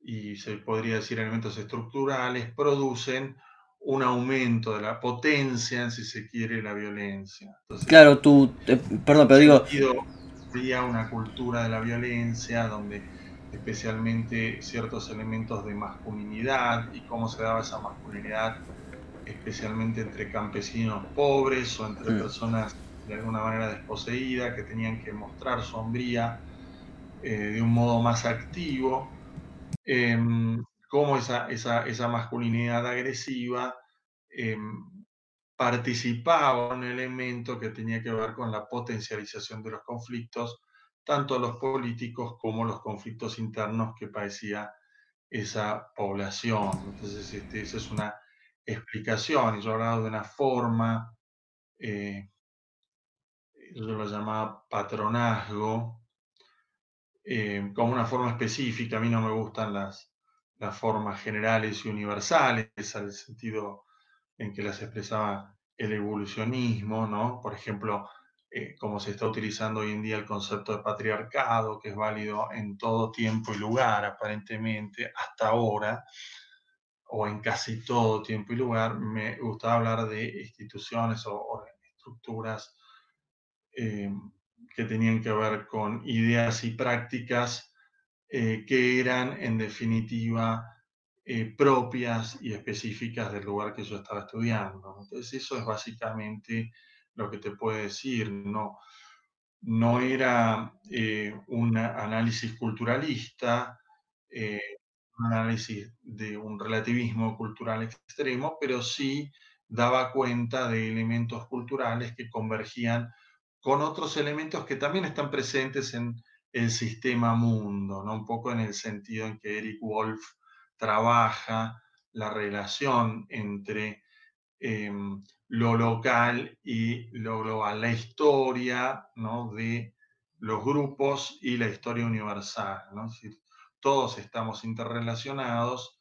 y se podría decir elementos estructurales producen un aumento de la potencia, si se quiere, la violencia. claro, tú, eh, perdón, pero digo... Había una cultura de la violencia donde especialmente ciertos elementos de masculinidad y cómo se daba esa masculinidad, especialmente entre campesinos pobres o entre personas de alguna manera desposeídas que tenían que mostrar sombría eh, de un modo más activo. Em, cómo esa, esa, masculinidad agresiva em, participaba en un elemento que tenía que ver con la potencialización de los conflictos, tanto los políticos como los conflictos internos que padecía esa población. Entonces, este, esa es una explicación, y yo hablaba de una forma, eh, yo lo llamaba patronazgo, eh, como una forma específica. A mí no me gustan las, las formas generales y universales, al sentido en que las expresaba el evolucionismo, ¿no? Por ejemplo, eh, como se está utilizando hoy en día el concepto de patriarcado, que es válido en todo tiempo y lugar, aparentemente, hasta ahora, o en casi todo tiempo y lugar, me gustaba hablar de instituciones o, estructuras eh, que tenían que ver con ideas y prácticas eh, que eran en definitiva eh, propias y específicas del lugar que yo estaba estudiando. Entonces eso es básicamente lo que te puedo decir. No, no era eh, un análisis culturalista, un análisis de un relativismo cultural extremo, pero sí daba cuenta de elementos culturales que convergían con otros elementos que también están presentes en el sistema mundo, ¿no? un poco en el sentido en que Eric Wolf trabaja la relación entre em, lo local y lo global, la historia ¿no? de los grupos y la historia universal. todos estamos interrelacionados,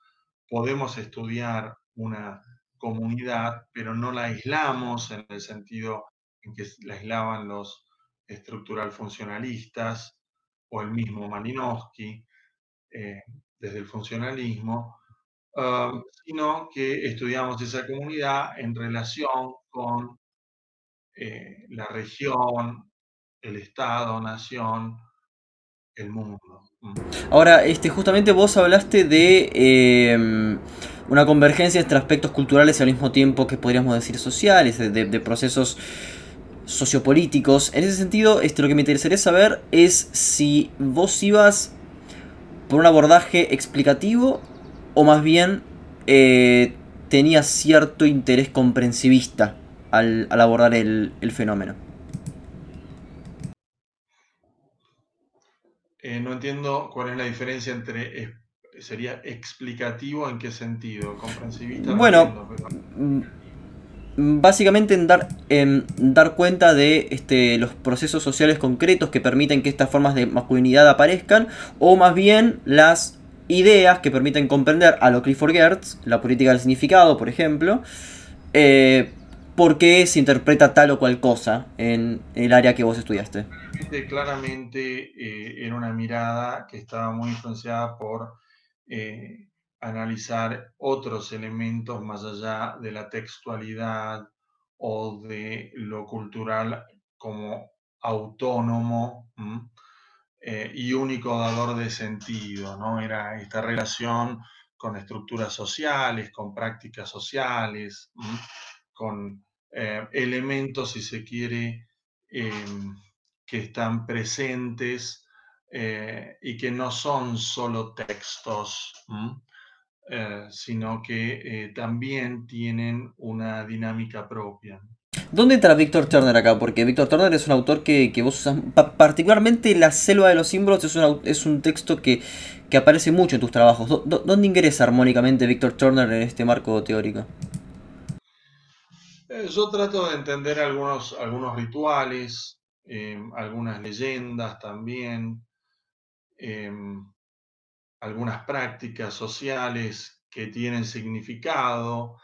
podemos estudiar una comunidad, pero no la aislamos en el sentido en que la aislaban los estructural funcionalistas o el mismo Malinowski eh, desde el funcionalismo, um, sino que estudiamos esa comunidad en relación con eh, la región, el Estado, nación, el mundo. Ahora, este, justamente vos hablaste de em, una convergencia entre aspectos culturales y al mismo tiempo que podríamos decir sociales, de procesos sociopolíticos. En ese sentido, este, lo que me interesaría saber es si vos ibas por un abordaje explicativo o más bien eh, tenías cierto interés comprensivista al, abordar el, fenómeno. Eh, no entiendo cuál es la diferencia entre sería explicativo en qué sentido, comprensivista. bueno, básicamente en dar, dar cuenta de este, los procesos sociales concretos que permiten que estas formas de masculinidad aparezcan, o más bien las ideas que permiten comprender a lo Clifford Gertz, la política del significado, por ejemplo, eh, por qué se interpreta tal o cual cosa en el área que vos estudiaste. Claramente eh, era una mirada que estaba muy influenciada por eh, analizar otros elementos más allá de la textualidad o de lo cultural como autónomo eh, y único dador de sentido, ¿no? Era esta relación con estructuras sociales, con prácticas sociales, con eh, elementos, si se quiere, em, que están presentes eh, y que no son solo textos. Sino que también tienen una dinámica propia. ¿Dónde entra Victor Turner acá? Porque Victor Turner es un autor que, que vos usas, particularmente La selva de los símbolos es un, es un texto que, que aparece mucho en tus trabajos. ¿Dónde ingresa armónicamente Victor Turner en este marco teórico? Eh, yo trato de entender algunos, algunos rituales, em, algunas leyendas también, em, algunas prácticas sociales que tienen significado,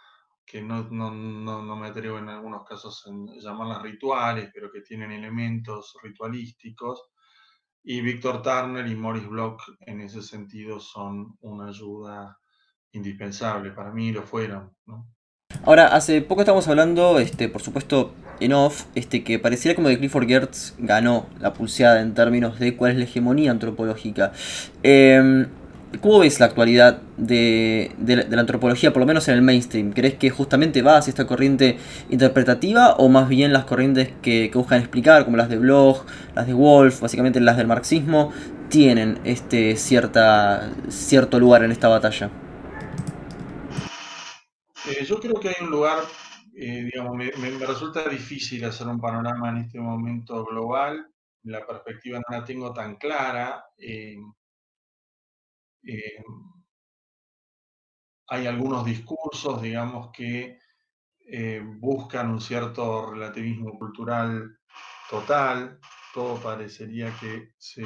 que no, no, me atrevo en algunos casos en llamarlas rituales, pero que tienen elementos ritualísticos. Y Víctor Turner y Morris Bloch en ese sentido son una ayuda indispensable, para mí lo fueron. Ahora, hace poco estamos hablando, este, por supuesto, en off, este, que pareciera como que Clifford Geertz ganó la pulseada en términos de cuál es la hegemonía antropológica. Eh, ¿Cómo ves la actualidad de, la, antropología, por lo menos en el mainstream? ¿Crees que justamente va hacia esta corriente interpretativa o más bien las corrientes que, buscan explicar, como las de Bloch, las de Wolf, básicamente las del marxismo, tienen este cierta, cierto lugar en esta batalla? Eh, yo creo que hay un lugar, eh, digamos, me, resulta difícil hacer un panorama en este momento global, la perspectiva no la tengo tan clara. Eh, eh, hay algunos discursos, digamos, que eh, buscan un cierto relativismo cultural total. Todo parecería que se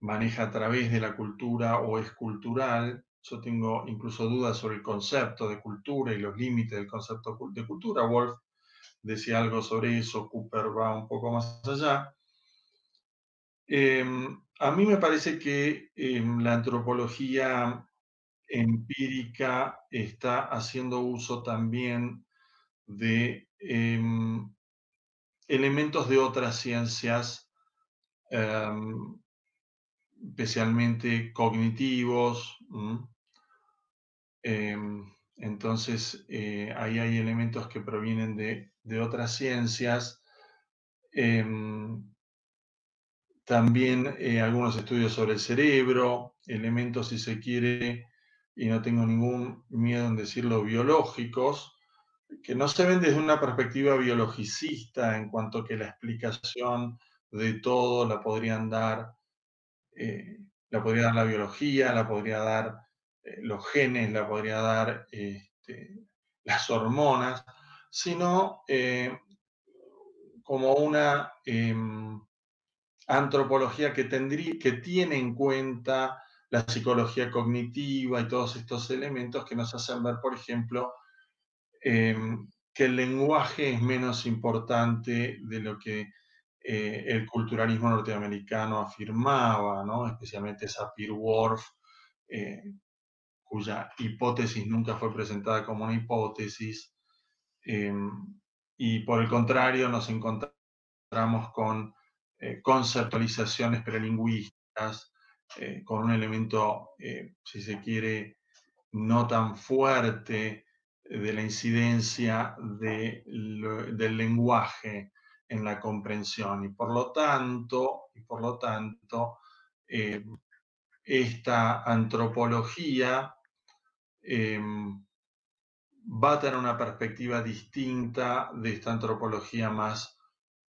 maneja a través de la cultura o es cultural. Yo tengo incluso dudas sobre el concepto de cultura y los límites del concepto de cultura. Wolf decía algo sobre eso, Cooper va un poco más allá. Em, a mí me parece que em, la antropología empírica está haciendo uso también de em, elementos de otras ciencias, especialmente cognitivos. entonces, eh, ahí hay elementos que provienen de otras ciencias. También eh, algunos estudios sobre el cerebro, elementos, si se quiere, y no tengo ningún miedo en decirlo, biológicos, que no se ven desde una perspectiva biologicista en cuanto que la explicación de todo la podrían dar, eh, la podría dar la biología, la podría dar eh, los genes, la podría dar este, las hormonas, sino como una em, antropología que, tendría, que tiene en cuenta la psicología cognitiva y todos estos elementos que nos hacen ver, por ejemplo, em, que el lenguaje es menos importante de lo que eh, el culturalismo norteamericano afirmaba, ¿no? especialmente Sapir-Whorf, eh, cuya hipótesis nunca fue presentada como una hipótesis, em, y por el contrario nos encontramos con eh, conceptualizaciones prelingüísticas, eh, con un elemento, eh, si se quiere, no tan fuerte de la incidencia del lenguaje en la comprensión. Y por lo tanto, y por lo tanto esta antropología va a tener una perspectiva distinta de esta antropología más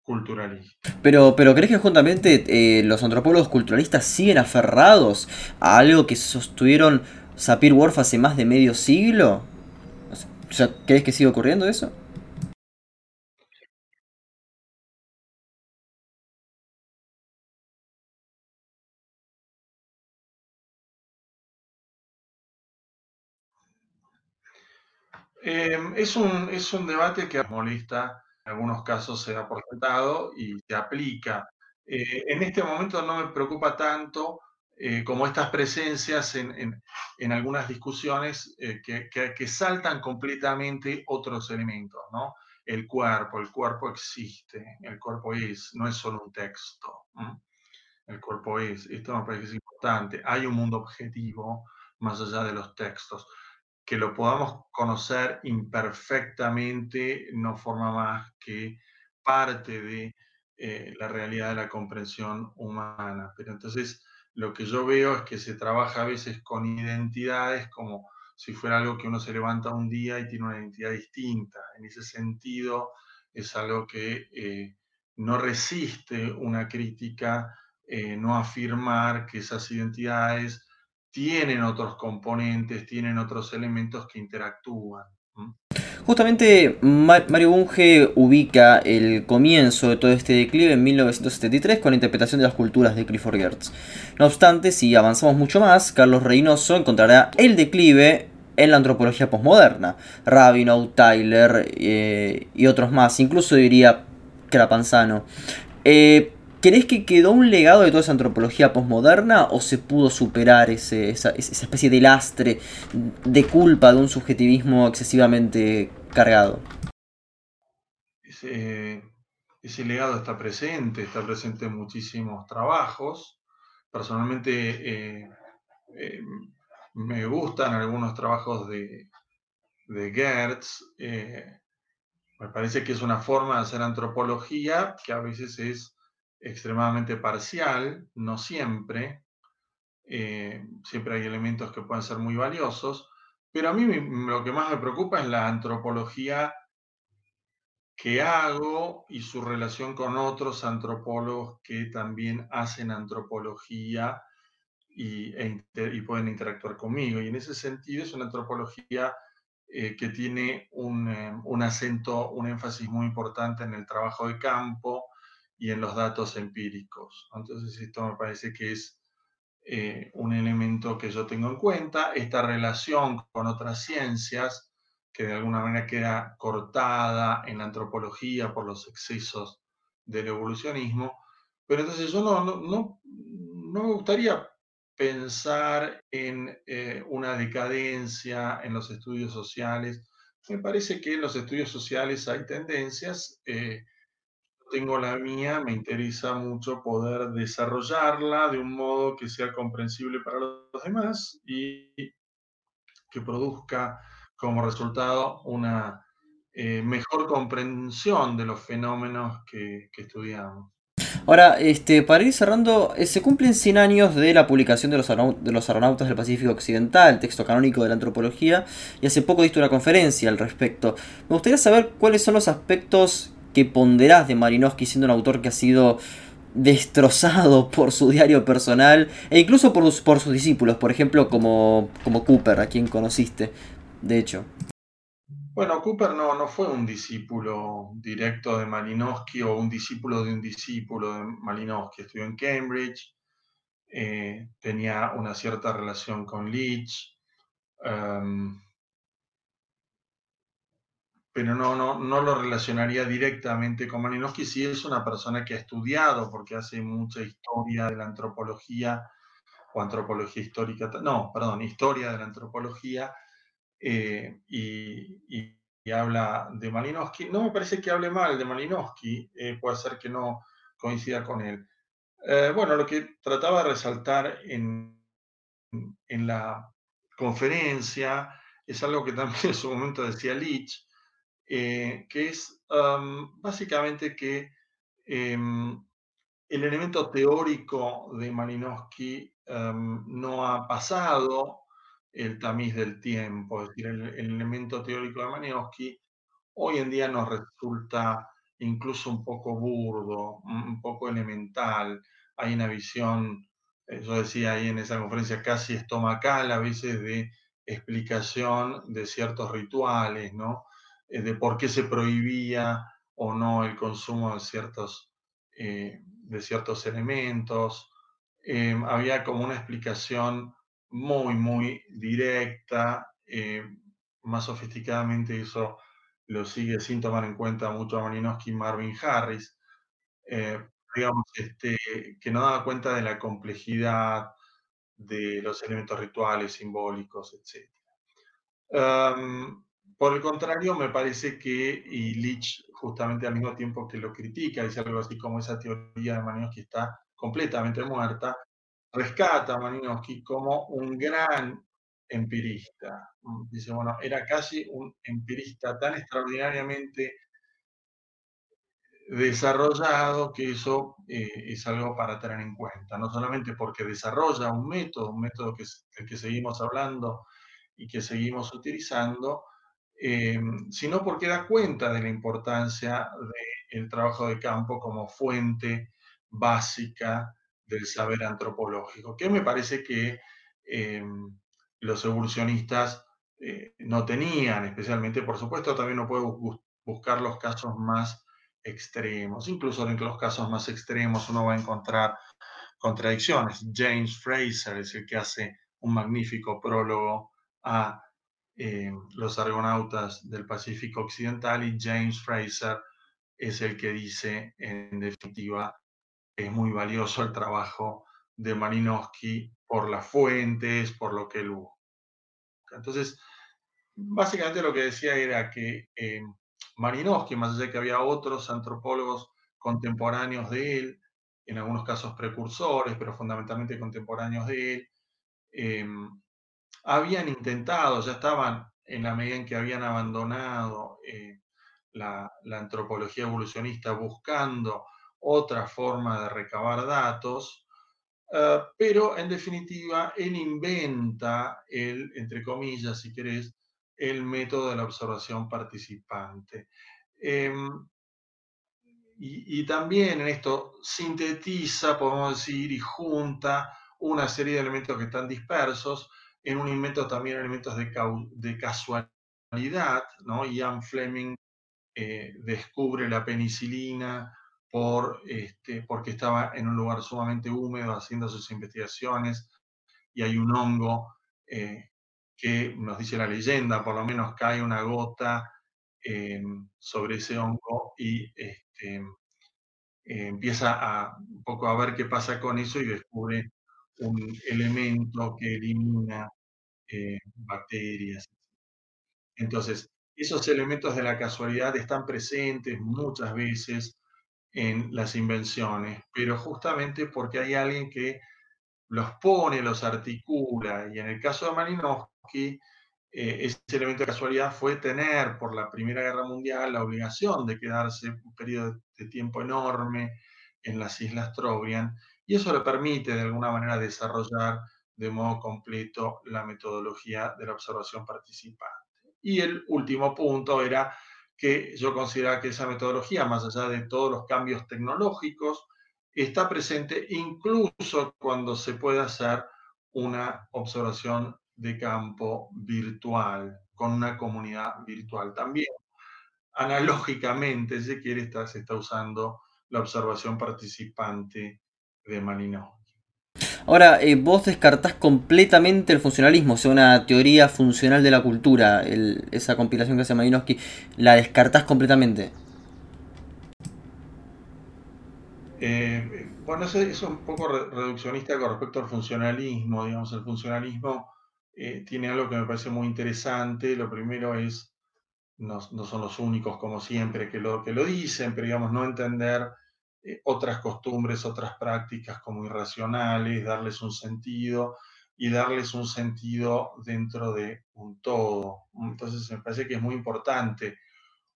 culturalista. Pero, pero ¿crees que justamente eh, los antropólogos culturalistas siguen aferrados a algo que sostuvieron Sapir-Whorf hace más de medio siglo? O sea, ¿Crees que sigue ocurriendo eso? Em, es, un, es un debate que molesta algunos casos se ha por y se aplica. Eh, en este momento no me preocupa tanto eh, como estas presencias en, algunas discusiones eh, que, saltan completamente otros elementos, ¿no? El cuerpo, el cuerpo existe, el cuerpo es, no es solo un texto. El cuerpo es, esto me parece importante. Hay un mundo objetivo más allá de los textos que lo podamos conocer imperfectamente no forma más que parte de eh, la realidad de la comprensión humana. Pero entonces lo que yo veo es que se trabaja a veces con identidades como si fuera algo que uno se levanta un día y tiene una identidad distinta. En ese sentido, es algo que eh, no resiste una crítica, eh, no afirmar que esas identidades tienen otros componentes, tienen otros elementos que interactúan. Justamente Mario Bunge ubica el comienzo de todo este declive en 1973 con la interpretación de las culturas de Clifford Geertz. No obstante, si avanzamos mucho más, Carlos Reynoso encontrará el declive en la antropología posmoderna. Rabinow, Tyler eh, y otros más, incluso diría Crapanzano. Eh, ¿Crees que quedó un legado de toda esa antropología posmoderna o se pudo superar ese, esa, especie de lastre de culpa de un subjetivismo excesivamente cargado? Ese, legado está presente, está presente en muchísimos trabajos. Personalmente eh, eh, me gustan algunos trabajos de, de Gertz. Eh, me parece que es una forma de hacer antropología que a veces es extremadamente parcial, no siempre. Eh, siempre hay elementos que pueden ser muy valiosos, pero a mí lo que más me preocupa es la antropología que hago y su relación con otros antropólogos que también hacen antropología y, e pueden interactuar conmigo. Y en ese sentido es una antropología eh, que tiene un, eh, un acento, un énfasis muy importante en el trabajo de campo, y en los datos empíricos. Entonces esto me parece que es eh, un elemento que yo tengo en cuenta. Esta relación con otras ciencias, que de alguna manera queda cortada en la antropología por los excesos del evolucionismo. Pero entonces yo no, no, no, me gustaría pensar en eh, una decadencia en los estudios sociales. Me parece que en los estudios sociales hay tendencias. Eh, tengo la mía, me interesa mucho poder desarrollarla de un modo que sea comprensible para los demás y que produzca como resultado una eh, mejor comprensión de los fenómenos que, estudiamos. Ahora, este, para ir cerrando, eh, se cumplen 100 años de la publicación de los, de los Aeronautas del Pacífico Occidental, texto canónico de la antropología, y hace poco diste una conferencia al respecto. Me gustaría saber cuáles son los aspectos que ponderás de Malinowski siendo un autor que ha sido destrozado por su diario personal e incluso por, por sus discípulos, por ejemplo como, como Cooper, a quien conociste, de hecho. Bueno, Cooper no, no fue un discípulo directo de Malinowski o un discípulo de un discípulo de Malinowski. Estudió en Cambridge, eh, tenía una cierta relación con Leach. Em, pero no, no, no lo relacionaría directamente con Malinowski, si es una persona que ha estudiado, porque hace mucha historia de la antropología, o antropología histórica, no, perdón, historia de la antropología, eh, y, habla de Malinowski. No me parece que hable mal de Malinowski, eh, puede ser que no coincida con él. Eh, bueno, lo que trataba de resaltar en, en la conferencia es algo que también en su momento decía Leach, eh, que es básicamente que em, el elemento teórico de Malinowski no ha pasado el tamiz del tiempo, es decir, el, elemento teórico de Malinowski hoy en día nos resulta incluso un poco burdo, un poco elemental. Hay una visión, eh, yo decía ahí en esa conferencia, casi estomacal a veces de explicación de ciertos rituales, ¿no? Eh, de por qué se prohibía o no el consumo de ciertos, eh, de ciertos elementos. Eh, había como una explicación muy, muy directa, más sofisticadamente eso lo sigue sin tomar en cuenta mucho a Malinowski y Marvin Harris, digamos, este, que no daba cuenta de la complejidad de los elementos rituales, simbólicos, etc. Por el contrario, me parece que, y Leach justamente al mismo tiempo que lo critica, dice algo así como esa teoría de Malinowski está completamente muerta, rescata a Malinowski como un gran empirista. Dice, bueno, era casi un empirista tan extraordinariamente desarrollado que eso eh, es algo para tener en cuenta, no solamente porque desarrolla un método, un método que, que seguimos hablando y que seguimos utilizando, sino porque da cuenta de la importancia del trabajo de campo como fuente básica del saber antropológico, que me parece que los evolucionistas no tenían, especialmente, por supuesto, también no puedo buscar los casos más extremos. Incluso en los casos más extremos uno va a encontrar contradicciones. James Fraser es el que hace un magnífico prólogo a eh, los argonautas del Pacífico Occidental y James Fraser es el que dice, en definitiva, es muy valioso el trabajo de Malinowski por las fuentes, por lo que él busca. Entonces, básicamente lo que decía era que eh, más allá de que había otros antropólogos contemporáneos de él, en algunos casos precursores, pero fundamentalmente contemporáneos de él, em, habían intentado, ya estaban en la medida en que habían abandonado eh, la, antropología evolucionista buscando otra forma de recabar datos, eh, pero en definitiva él inventa el, entre comillas, si querés, el método de la observación participante. Em, y, también en esto sintetiza, podemos decir, y junta una serie de elementos que están dispersos en un invento también elementos de, de casualidad, ¿no? Ian Fleming eh, descubre la penicilina por, este, porque estaba en un lugar sumamente húmedo haciendo sus investigaciones y hay un hongo eh, que nos dice la leyenda, por lo menos cae una gota eh, sobre ese hongo y este, empieza a un poco a ver qué pasa con eso y descubre un elemento que elimina eh, bacterias. Entonces, esos elementos de la casualidad están presentes muchas veces en las invenciones, pero justamente porque hay alguien que los pone, los articula, y en el caso de Malinowski, eh, ese elemento de casualidad fue tener por la Primera Guerra Mundial la obligación de quedarse un periodo de tiempo enorme en las Islas Trobriand, y eso le permite de alguna manera desarrollar de modo completo la metodología de la observación participante. Y el último punto era que yo consideraba que esa metodología, más allá de todos los cambios tecnológicos, está presente incluso cuando se puede hacer una observación de campo virtual, con una comunidad virtual. También, analógicamente, si quiere, está, se está usando la observación participante de Malinowski. Ahora, eh, vos descartás completamente el funcionalismo, o sea, una teoría funcional de la cultura, esa compilación que hace Malinowski, la descartás completamente. Eh, bueno, eso, es un poco reduccionista con respecto al funcionalismo. Digamos, el funcionalismo eh, tiene algo que me parece muy interesante. Lo primero es, no, son los únicos, como siempre, que lo, que lo dicen, pero digamos, no entender eh, otras costumbres, otras prácticas como irracionales, darles un sentido y darles un sentido dentro de un todo. Entonces, me parece que es muy importante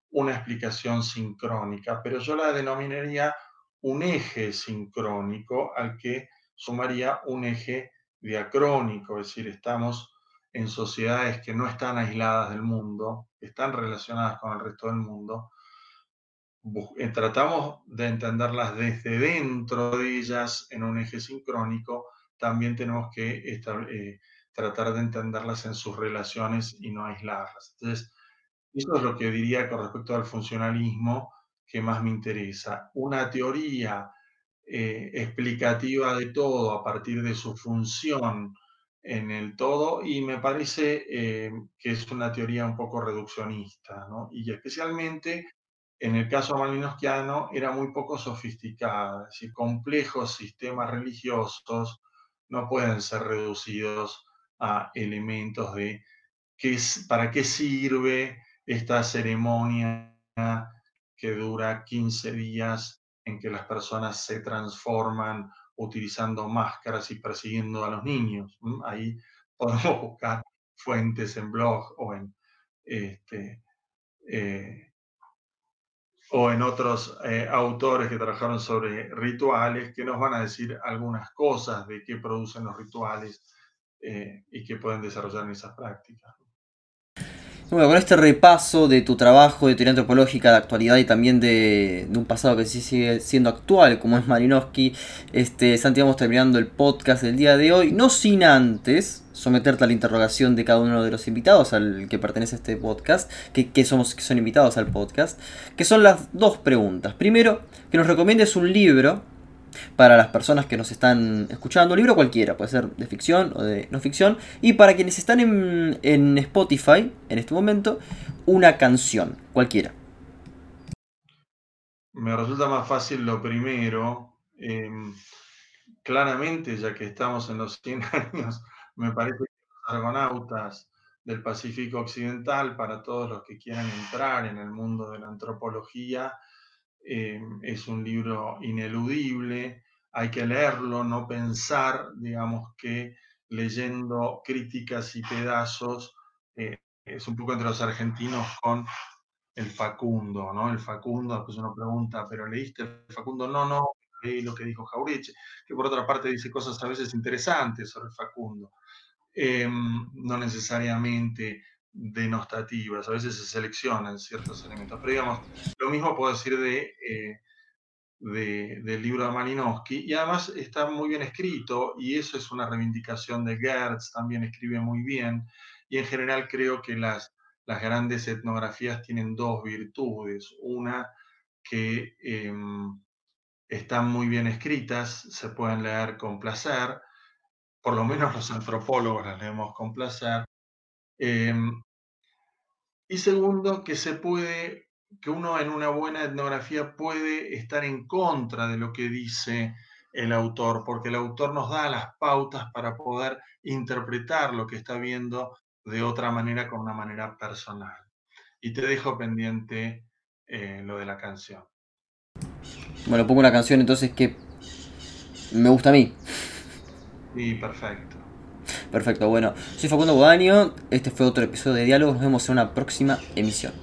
una explicación sincrónica, pero yo la denominaría un eje sincrónico al que sumaría un eje diacrónico, es decir, estamos en sociedades que no están aisladas del mundo, están relacionadas con el resto del mundo, tratamos de entenderlas desde dentro de ellas en un eje sincrónico, también tenemos que eh, tratar de entenderlas en sus relaciones y no aislarlas. Entonces, eso es lo que diría con respecto al funcionalismo que más me interesa. Una teoría eh, explicativa de todo a partir de su función en el todo y me parece eh, que es una teoría un poco reduccionista, ¿no? Y especialmente en el caso malinowskiano era muy poco sofisticada, es decir, complejos sistemas religiosos no pueden ser reducidos a elementos de qué, para qué sirve esta ceremonia que dura 15 días en que las personas se transforman utilizando máscaras y persiguiendo a los niños. Ahí *laughs* podemos buscar fuentes en blog o en, este, eh, o en otros eh, autores que trabajaron sobre rituales que nos van a decir algunas cosas de qué producen los rituales eh, y que pueden desarrollar en esas prácticas. Bueno, con este repaso de tu trabajo de teoría antropológica de actualidad y también de, un pasado que sí sigue siendo actual, como es Malinowski, este, Santi, vamos terminando el podcast del día de hoy, no sin antes someterte a la interrogación de cada uno de los invitados al que pertenece este podcast, que, que somos, que son invitados al podcast, que son las dos preguntas. Primero, que nos recomiendes un libro para las personas que nos están escuchando, un libro cualquiera, puede ser de ficción o de no ficción, y para quienes están en, Spotify en este momento, una canción, cualquiera. Me resulta más fácil lo primero. Em, claramente, ya que estamos en los 100 *laughs* años, me parece que los argonautas del Pacífico Occidental, para todos los que quieran entrar en el mundo de la antropología, eh, es un libro ineludible, hay que leerlo, no pensar, digamos, que leyendo críticas y pedazos eh, es un poco entre los argentinos con el Facundo, ¿no? El Facundo, después uno pregunta, ¿pero leíste el Facundo? No, no, leí lo que dijo Jaureche, que por otra parte dice cosas a veces interesantes sobre el Facundo. Em, no necesariamente denostativas, a veces se seleccionan ciertos elementos. Pero digamos, lo mismo puedo decir de, eh, del libro de Malinowski, y además está muy bien escrito, y eso es una reivindicación de Gertz, también escribe muy bien, y en general creo que las, las grandes etnografías tienen dos virtudes. Una, que em, están muy bien escritas, se pueden leer con placer, por lo menos los antropólogos las leemos con placer, Em, y segundo, que se puede, que uno en una buena etnografía puede estar en contra de lo que dice el autor, porque el autor nos da las pautas para poder interpretar lo que está viendo de otra manera, con una manera personal. Y te dejo pendiente eh, lo de la canción. Bueno, pongo una canción entonces que me gusta a mí. Sí, perfecto. Perfecto, bueno, soy Facundo Bodaño, este fue otro episodio de Diálogo, nos vemos en una próxima emisión.